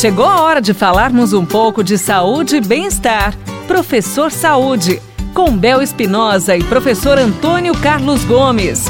Chegou a hora de falarmos um pouco de saúde e bem-estar. Professor Saúde, com Bel Espinosa e professor Antônio Carlos Gomes.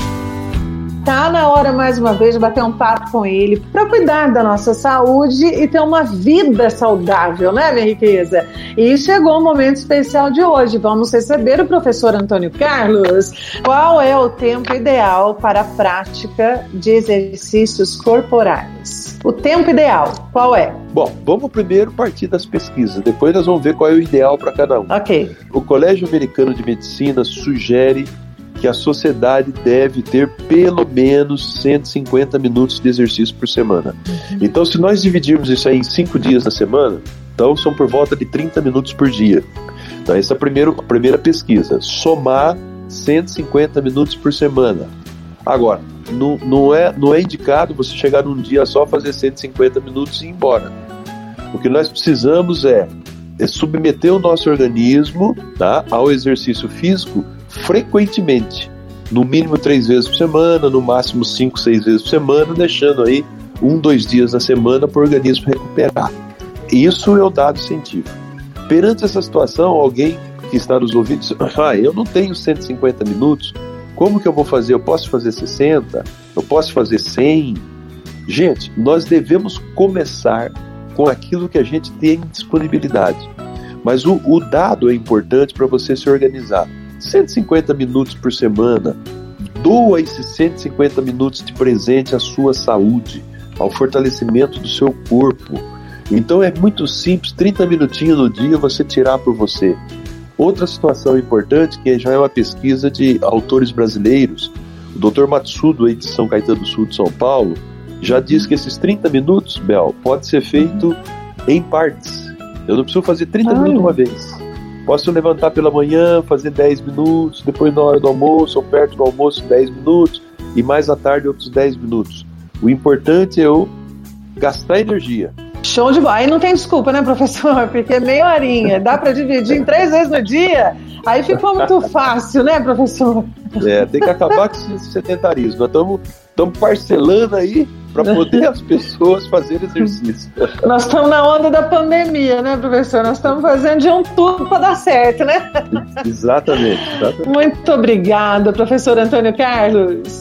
Tá na hora mais uma vez de bater um papo com ele para cuidar da nossa saúde e ter uma vida saudável, né, minha riqueza? E chegou o momento especial de hoje. Vamos receber o professor Antônio Carlos. Qual é o tempo ideal para a prática de exercícios corporais? O tempo ideal, qual é? Bom, vamos primeiro partir das pesquisas, depois nós vamos ver qual é o ideal para cada um. Ok. O Colégio Americano de Medicina sugere que a sociedade deve ter pelo menos 150 minutos de exercício por semana. Uhum. Então, se nós dividirmos isso aí em cinco dias na semana, então são por volta de 30 minutos por dia. Então, essa é a primeira, a primeira pesquisa. Somar 150 minutos por semana. Agora, não, não, é, não é indicado você chegar num dia só, fazer 150 minutos e ir embora. O que nós precisamos é, é submeter o nosso organismo tá, ao exercício físico frequentemente, no mínimo três vezes por semana, no máximo cinco, seis vezes por semana, deixando aí um, dois dias na semana para o organismo recuperar. Isso é o dado científico. Perante essa situação, alguém que está nos ouvindo diz: Ah, eu não tenho 150 minutos, como que eu vou fazer? Eu posso fazer 60? Eu posso fazer 100? Gente, nós devemos começar com aquilo que a gente tem disponibilidade. Mas o, o dado é importante para você se organizar. 150 minutos por semana. Doa esses 150 minutos de presente à sua saúde, ao fortalecimento do seu corpo. Então é muito simples, 30 minutinhos no dia você tirar por você. Outra situação importante, que já é uma pesquisa de autores brasileiros, o Dr. Matsudo aí de São Caetano do Sul de São Paulo, já diz que esses 30 minutos, Bel, pode ser feito em partes. Eu não preciso fazer 30 Ai. minutos uma vez. Posso levantar pela manhã, fazer 10 minutos, depois na hora do almoço ou perto do almoço 10 minutos e mais à tarde outros 10 minutos. O importante é eu gastar energia. Show de bola. Aí não tem desculpa, né, professor? Porque é meia horinha, dá para dividir em três vezes no dia. Aí ficou muito fácil, né, professor? É, tem que acabar com esse sedentarismo. Nós estamos parcelando aí para poder as pessoas fazerem exercício. Nós estamos na onda da pandemia, né, professor? Nós estamos fazendo de um tudo para dar certo, né? Exatamente, exatamente. Muito obrigada, professor Antônio Carlos.